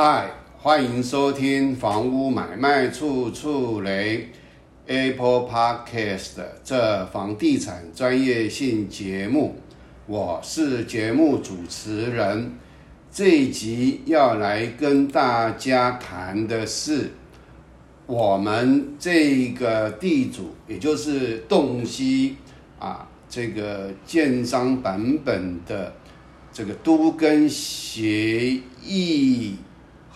嗨，欢迎收听房屋买卖处处雷 Apple Podcast 这房地产专业性节目，我是节目主持人。这一集要来跟大家谈的是，我们这个地主，也就是洞悉啊，这个建商版本的这个都跟协议。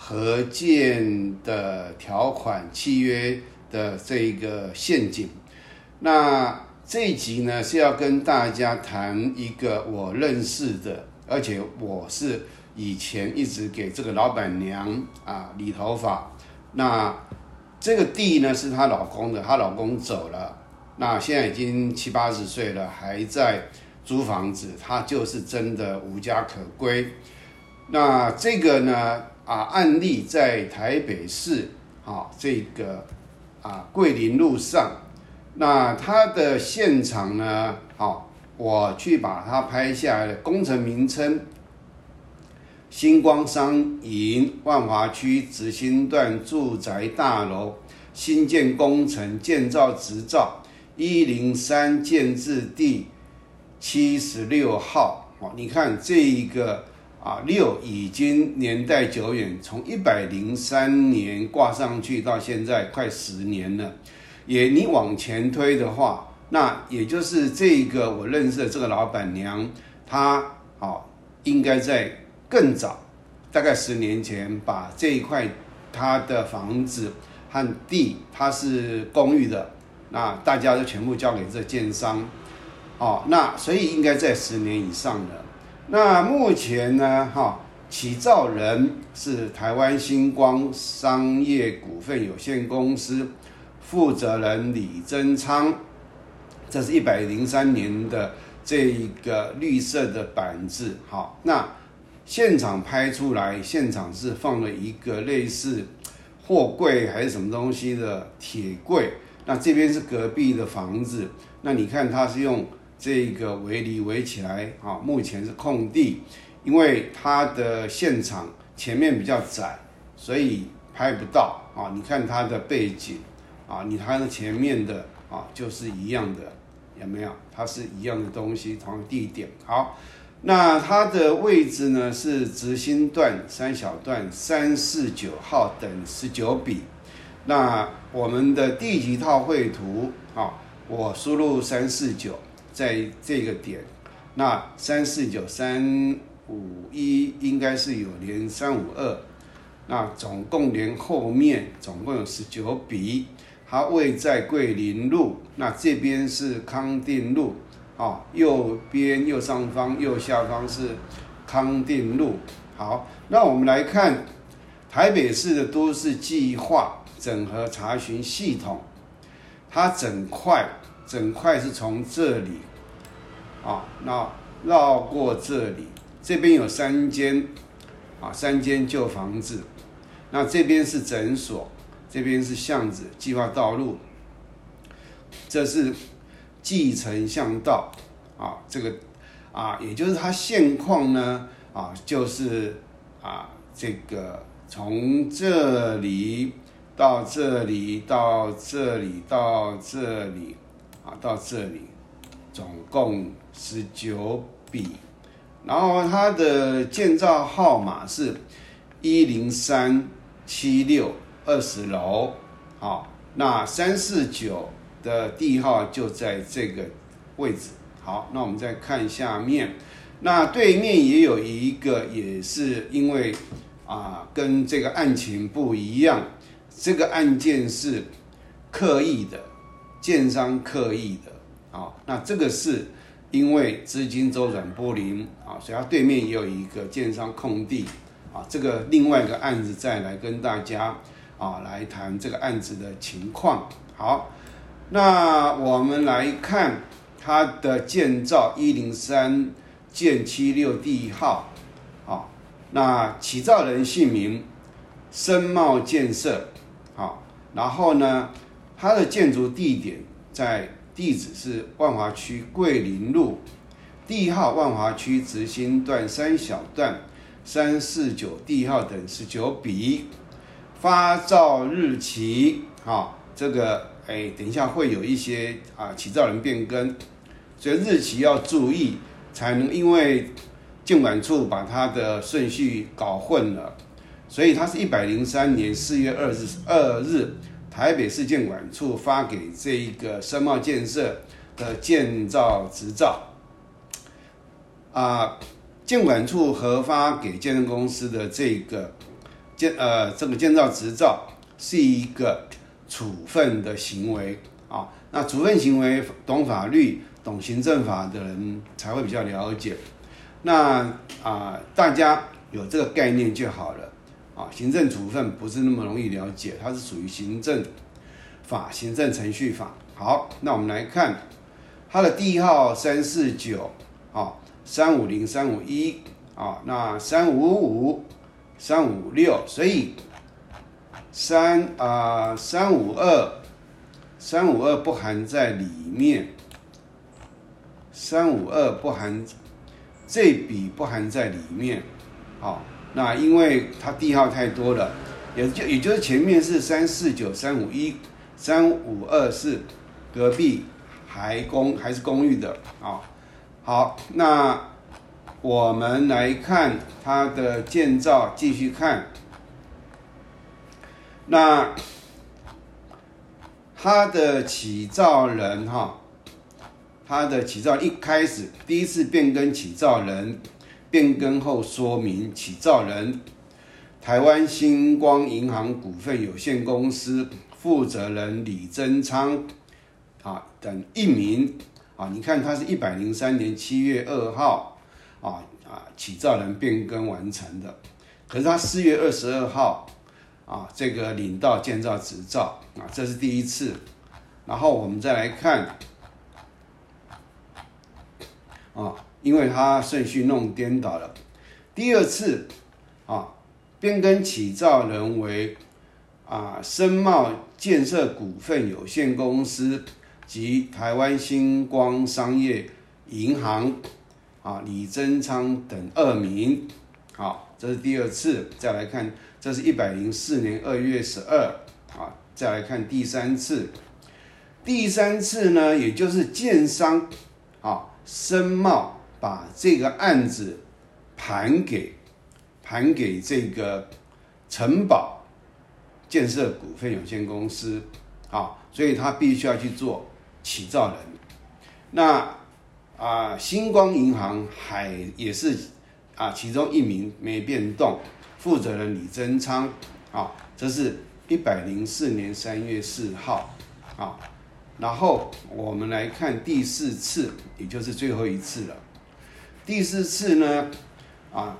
合建的条款契约的这个陷阱，那这一集呢是要跟大家谈一个我认识的，而且我是以前一直给这个老板娘啊理头发，那这个地呢是她老公的，她老公走了，那现在已经七八十岁了，还在租房子，她就是真的无家可归。那这个呢？啊，案例在台北市，啊，这个啊桂林路上，那它的现场呢，好，我去把它拍下来的工程名称：星光商银万华区直兴段住宅大楼新建工程建造执照一零三建制第七十六号。哦，你看这一个。啊，六已经年代久远，从一百零三年挂上去到现在快十年了。也你往前推的话，那也就是这个我认识的这个老板娘，她好应该在更早，大概十年前把这一块她的房子和地，它是公寓的，那大家都全部交给这建商，哦，那所以应该在十年以上了。那目前呢，哈，起造人是台湾星光商业股份有限公司负责人李增昌，这是一百零三年的这一个绿色的板子，好，那现场拍出来，现场是放了一个类似货柜还是什么东西的铁柜，那这边是隔壁的房子，那你看它是用。这个围篱围起来啊，目前是空地，因为它的现场前面比较窄，所以拍不到啊。你看它的背景啊，你看前面的啊，就是一样的，有没有？它是一样的东西，同地点。好，那它的位置呢是直心段三小段三四九号等十九笔。那我们的地级套绘图啊，我输入三四九。在这个点，那三四九三五一应该是有连三五二，那总共连后面总共有十九笔，它位在桂林路，那这边是康定路，啊，右边右上方右下方是康定路。好，那我们来看台北市的都市计划整合查询系统，它整块。整块是从这里，啊，那绕过这里，这边有三间，啊，三间旧房子，那这边是诊所，这边是巷子，计划道路，这是继承巷道，啊，这个，啊，也就是它现况呢，啊，就是啊，这个从这里到这里到这里到这里。啊，到这里总共十九笔，然后它的建造号码是一零三七六二十楼，好，那三四九的地号就在这个位置。好，那我们再看下面，那对面也有一个，也是因为啊，跟这个案情不一样，这个案件是刻意的。建商刻意的啊，那这个是因为资金周转不灵啊，所以它对面也有一个建商空地啊，这个另外一个案子再来跟大家啊来谈这个案子的情况。好，那我们来看它的建造一零三建七六地号，啊，那起造人姓名深茂建设，好，然后呢？它的建筑地点在地址是万华区桂林路，地号万华区直兴段三小段，三四九地号等十九笔，发照日期啊，这个哎，等一下会有一些啊起造人变更，所以日期要注意，才能因为监管处把它的顺序搞混了，所以它是一百零三年四月二日二日，台北市建管处发给这一个深茂建设的建造执照。啊，建管处核发给建设公司的这个建呃这个建造执照是一个处分的行为啊。那处分行为懂法律、懂行政法的人才会比较了解。那啊，大家有这个概念就好了啊。行政处分不是那么容易了解，它是属于行政法、行政程序法。好，那我们来看它的第一号三四九啊。三五零三五一啊，那三五五三五六，所以三啊三五二三五二不含在里面，三五二不含这笔不含在里面，好，那因为它地号太多了，也就也就是前面是三四九三五一三五二四隔壁还公还是公寓的啊。好，那我们来看它的建造，继续看。那它的起造人哈，它的起造一开始第一次变更起造人，变更后说明起造人，台湾星光银行股份有限公司负责人李增昌啊等一名。啊，你看，他是一百零三年七月二号，啊啊，起造人变更完成的。可是他四月二十二号，啊，这个领到建造执照，啊，这是第一次。然后我们再来看，啊，因为他顺序弄颠倒了。第二次，啊，变更起造人为啊深茂建设股份有限公司。及台湾星光商业银行啊，李增昌等二名，好，这是第二次。再来看，这是一百零四年二月十二啊。再来看第三次，第三次呢，也就是建商啊，申茂把这个案子盘给盘给这个城堡建设股份有限公司啊，所以他必须要去做。起造人，那啊，星光银行还也是啊，其中一名没变动，负责人李增昌啊，这是一百零四年三月四号啊，然后我们来看第四次，也就是最后一次了。第四次呢，啊，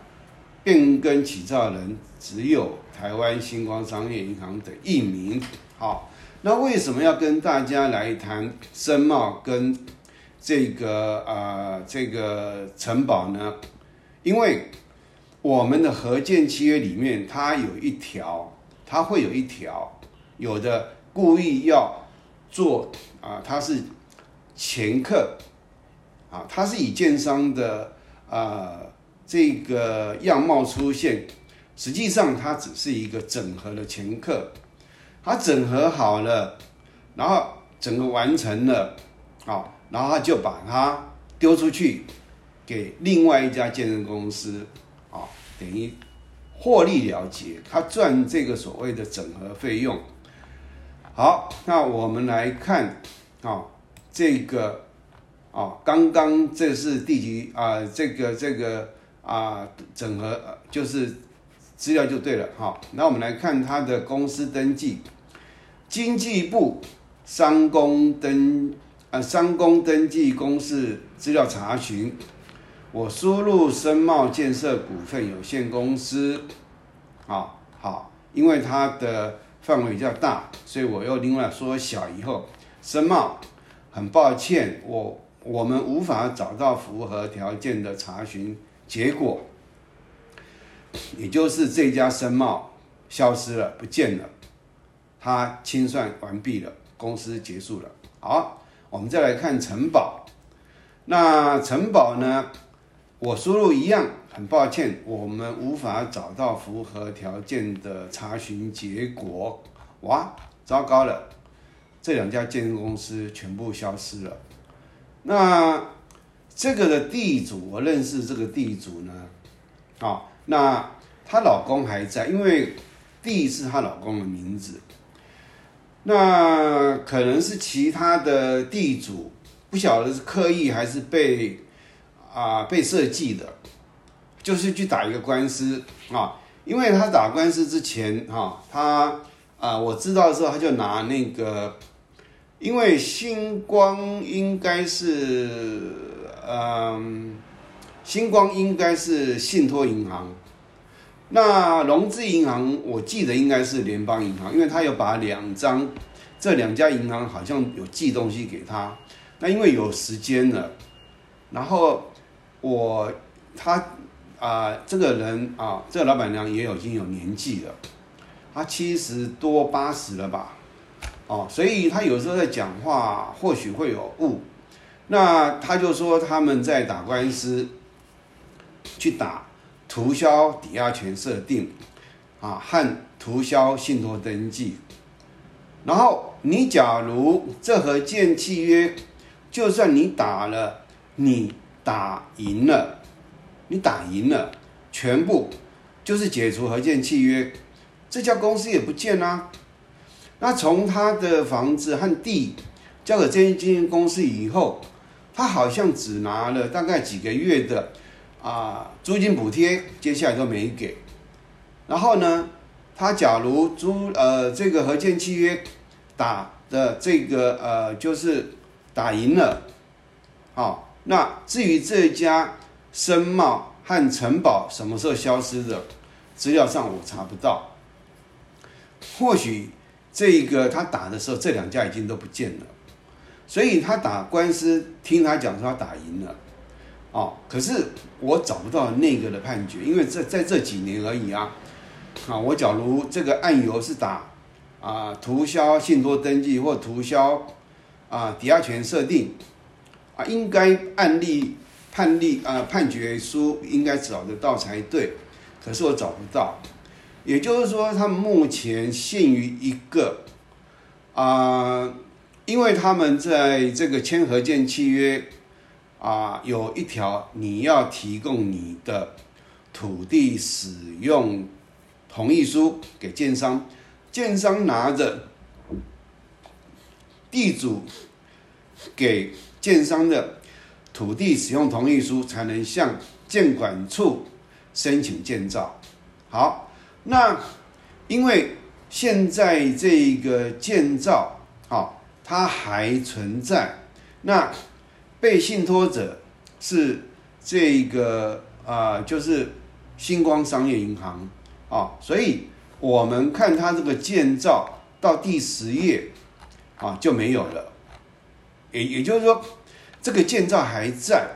变更起造人只有台湾星光商业银行的一名，好。那为什么要跟大家来谈申茂跟这个啊这个城堡呢？因为我们的合建契约里面，它有一条，它会有一条，有的故意要做啊，它是前客啊，它是以建商的啊这个样貌出现，实际上它只是一个整合的前客。他整合好了，然后整个完成了，啊，然后他就把它丢出去给另外一家健身公司，啊，等于获利了结，他赚这个所谓的整合费用。好，那我们来看，啊，这个，哦，刚刚这是第几啊？这个这个啊，整合就是资料就对了，哈，那我们来看他的公司登记。经济部商工登啊商工登记公示资料查询，我输入深茂建设股份有限公司，啊好，因为它的范围比较大，所以我又另外缩小以后，深茂，很抱歉，我我们无法找到符合条件的查询结果，也就是这家申茂消失了，不见了。它清算完毕了，公司结束了。好，我们再来看城堡。那城堡呢？我输入一样，很抱歉，我们无法找到符合条件的查询结果。哇，糟糕了，这两家建筑公司全部消失了。那这个的地主，我认识这个地主呢，啊，那她老公还在，因为地是她老公的名字。那可能是其他的地主，不晓得是刻意还是被啊被设计的，就是去打一个官司啊。因为他打官司之前哈，他啊我知道的时候，他就拿那个，因为星光应该是嗯，星光应该是信托银行，那融资银行我记得应该是联邦银行，因为他有把两张。这两家银行好像有寄东西给他，那因为有时间了，然后我他啊这个人啊这个老板娘也有已经有年纪了，他七十多八十了吧，哦，所以他有时候在讲话或许会有误，那他就说他们在打官司，去打涂销抵押权设定啊和涂销信托登记。然后你假如这合建契约，就算你打了，你打赢了，你打赢了，全部就是解除合建契约，这家公司也不见啦。那从他的房子和地交给这间公司以后，他好像只拿了大概几个月的啊租金补贴，接下来都没给。然后呢？他假如租呃这个合建契约打的这个呃就是打赢了，好，那至于这家申茂和城堡什么时候消失的，资料上我查不到。或许这个他打的时候，这两家已经都不见了，所以他打官司，听他讲说他打赢了，哦，可是我找不到那个的判决，因为在在这几年而已啊。啊，我假如这个案由是打啊涂销信托登记或涂销啊抵押权设定啊，应该案例判例啊判决书应该找得到才对，可是我找不到。也就是说，他们目前限于一个啊，因为他们在这个签合建契约啊，有一条你要提供你的土地使用。同意书给建商，建商拿着地主给建商的土地使用同意书，才能向建管处申请建造。好，那因为现在这个建造，好，它还存在。那被信托者是这个啊，就是星光商业银行。啊，所以我们看它这个建造到第十页啊就没有了，也也就是说，这个建造还在。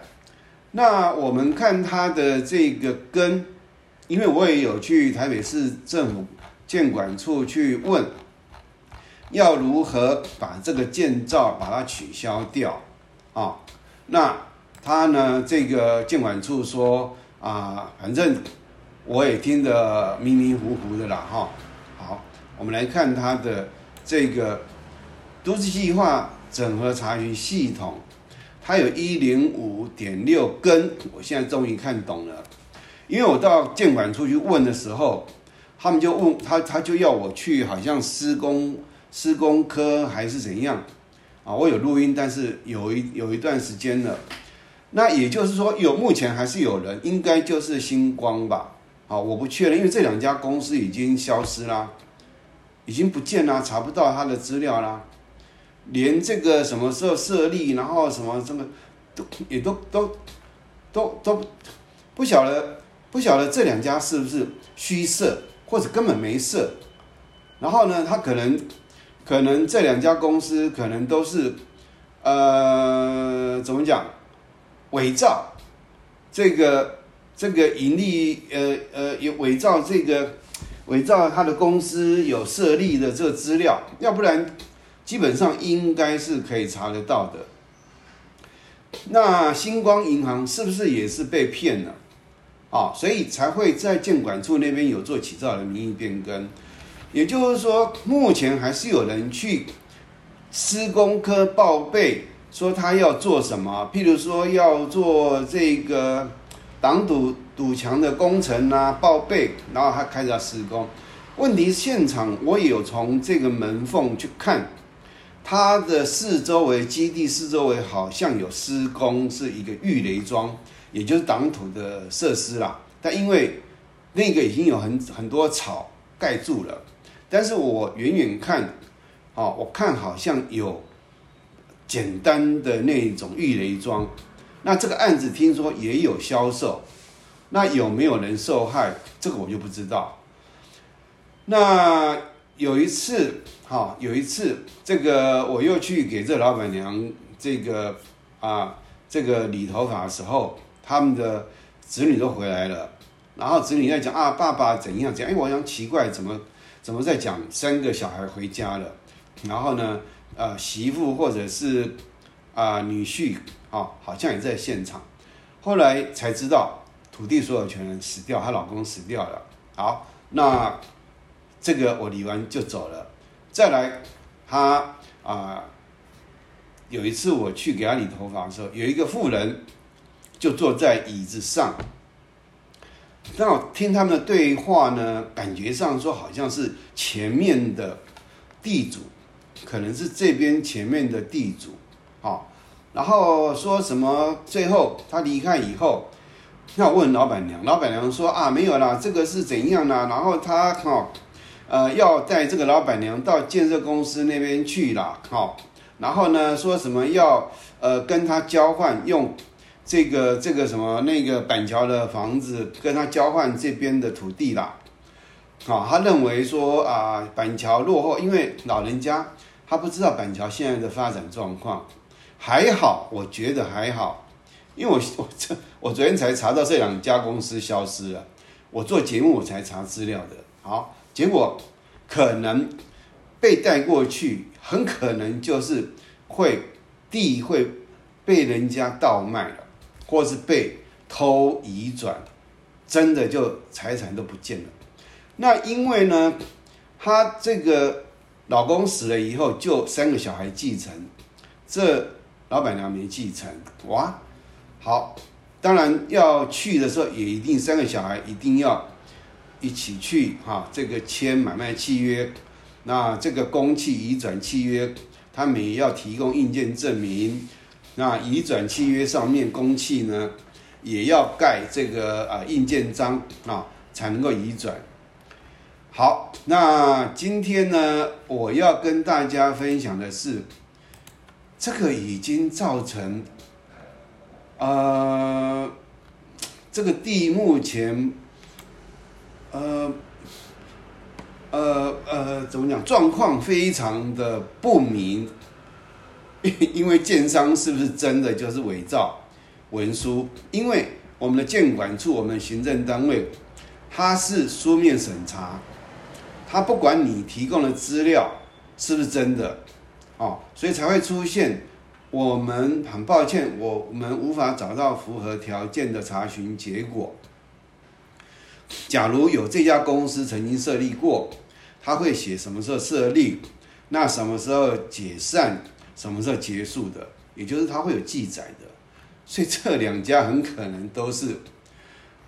那我们看它的这个根，因为我也有去台北市政府建管处去问，要如何把这个建造把它取消掉啊？那他呢，这个建管处说啊，反正。我也听得迷迷糊糊的啦，哈。好，我们来看它的这个都市计划整合查询系统，它有一零五点六根，我现在终于看懂了。因为我到建管处去问的时候，他们就问他，他就要我去，好像施工施工科还是怎样啊？我有录音，但是有一有一段时间了。那也就是说，有目前还是有人，应该就是星光吧。好，我不确认，因为这两家公司已经消失啦，已经不见啦，查不到他的资料啦，连这个什么时候设立，然后什么什么，都也都都都都不晓得，不晓得这两家是不是虚设，或者根本没设。然后呢，他可能可能这两家公司可能都是呃，怎么讲，伪造这个。这个盈利，呃呃，有伪造这个，伪造他的公司有设立的这个资料，要不然基本上应该是可以查得到的。那星光银行是不是也是被骗了？啊，所以才会在建管处那边有做起造的名义变更。也就是说，目前还是有人去施工科报备，说他要做什么，譬如说要做这个挡堵堵墙的工程啊，报备，然后他开始要施工。问题现场我也有从这个门缝去看，它的四周围基地四周围好像有施工，是一个预雷桩，也就是挡土的设施啦。但因为那个已经有很很多草盖住了。但是我远远看，哦，我看好像有简单的那种预雷装，那这个案子听说也有销售，那有没有人受害？这个我就不知道。那有一次，哈，有一次，这个我又去给这老板娘这个啊这个理头发的时候，他们的子女都回来了，然后子女在讲啊，爸爸怎样怎样，哎，我想奇怪怎么。怎么在讲三个小孩回家了，然后呢，呃，媳妇或者是啊女婿啊，好像也在现场。后来才知道土地所有权人死掉，她老公死掉了。好，那这个我理完就走了。再来，他啊，有一次我去给他理头发的时候，有一个妇人就坐在椅子上。那我听他们的对话呢，感觉上说好像是前面的地主，可能是这边前面的地主，好，然后说什么？最后他离开以后，那我问老板娘，老板娘说啊，没有啦，这个是怎样呢？然后他哈，呃，要带这个老板娘到建设公司那边去了，好，然后呢，说什么要呃跟他交换用。这个这个什么那个板桥的房子跟他交换这边的土地啦，好，他认为说啊板桥落后，因为老人家他不知道板桥现在的发展状况，还好，我觉得还好，因为我 我这我昨天才查到这两家公司消失了，我做节目我才查资料的，好，结果可能被带过去，很可能就是会地会被人家倒卖了。或是被偷移转，真的就财产都不见了。那因为呢，她这个老公死了以后，就三个小孩继承，这老板娘没继承。哇，好，当然要去的时候，也一定三个小孩一定要一起去哈。这个签买卖契约，那这个公契移转契约，他们也要提供印件证明。那移转契约上面公契呢，也要盖这个啊印鉴章啊，才能够移转。好，那今天呢，我要跟大家分享的是，这个已经造成，呃，这个地目前，呃，呃呃，怎么讲？状况非常的不明。因为建商是不是真的就是伪造文书？因为我们的建管处，我们行政单位，它是书面审查，它不管你提供的资料是不是真的，哦，所以才会出现我们很抱歉，我们无法找到符合条件的查询结果。假如有这家公司曾经设立过，他会写什么时候设立，那什么时候解散？什么时候结束的？也就是它会有记载的，所以这两家很可能都是，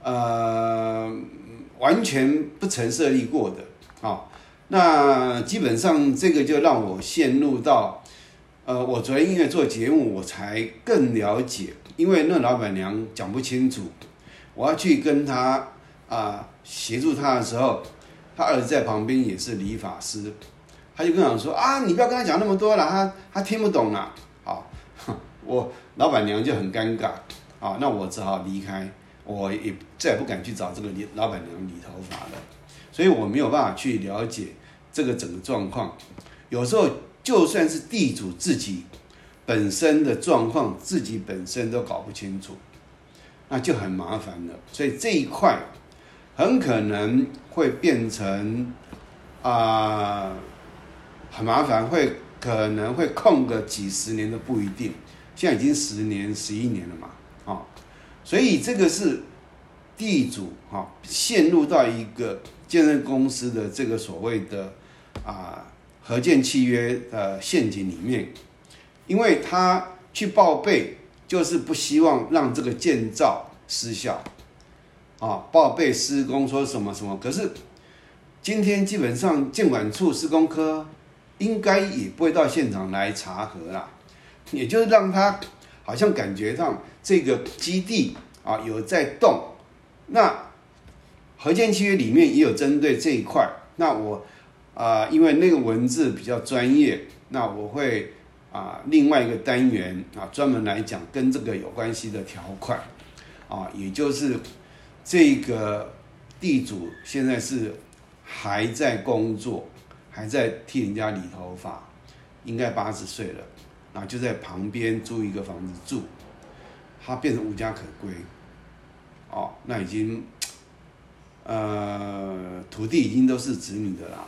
呃，完全不曾设立过的。好，那基本上这个就让我陷入到，呃，我昨天因为做节目，我才更了解，因为那老板娘讲不清楚，我要去跟他啊协助他的时候，他儿子在旁边也是理发师。他就跟我说啊，你不要跟他讲那么多了，他他听不懂了。好，我老板娘就很尴尬啊，那我只好离开，我也再也不敢去找这个理老板娘理头发了。所以我没有办法去了解这个整个状况。有时候就算是地主自己本身的状况，自己本身都搞不清楚，那就很麻烦了。所以这一块很可能会变成啊。很麻烦，会可能会空个几十年都不一定。现在已经十年、十一年了嘛，啊，所以这个是地主哈陷入到一个建设公司的这个所谓的啊合建契约的陷阱里面，因为他去报备，就是不希望让这个建造失效啊，报备施工说什么什么，可是今天基本上建管处施工科应该也不会到现场来查核啦，也就是让他好像感觉上这个基地啊有在动。那核建契约里面也有针对这一块，那我啊，因为那个文字比较专业，那我会啊另外一个单元啊专门来讲跟这个有关系的条款啊，也就是这个地主现在是还在工作，还在替人家理头发，应该八十岁了，那就在旁边租一个房子住，他变成无家可归。哦，那已经，呃，土地已经都是子女的啦，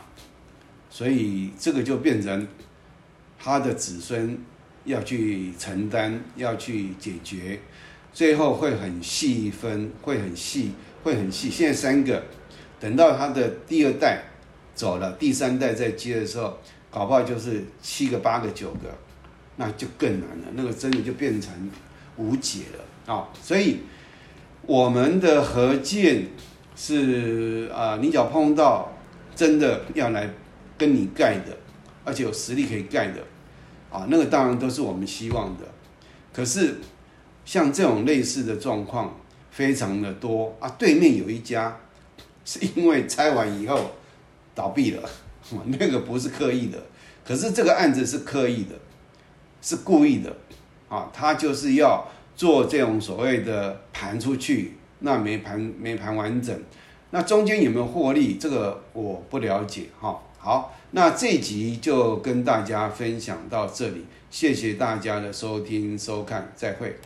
所以这个就变成他的子孙要去承担，要去解决，最后会很细分，会很细，会很细。现在三个，等到他的第二代走了，第三代再接的时候，搞不好就是七个、八个、九个，那就更难了。那个真的就变成无解了啊！所以。我们的合建是啊，你只要碰到真的要来跟你盖的，而且有实力可以盖的啊，那个当然都是我们希望的。可是像这种类似的状况非常的多啊，对面有一家是因为拆完以后 倒闭了，那个不是刻意的，可是这个案子是刻意的，是故意的啊，他就是要。做这种所谓的盘出去，那没盘没盘完整，那中间有没有获利？这个我不了解哈。好，那这集就跟大家分享到这里，谢谢大家的收听收看，再会。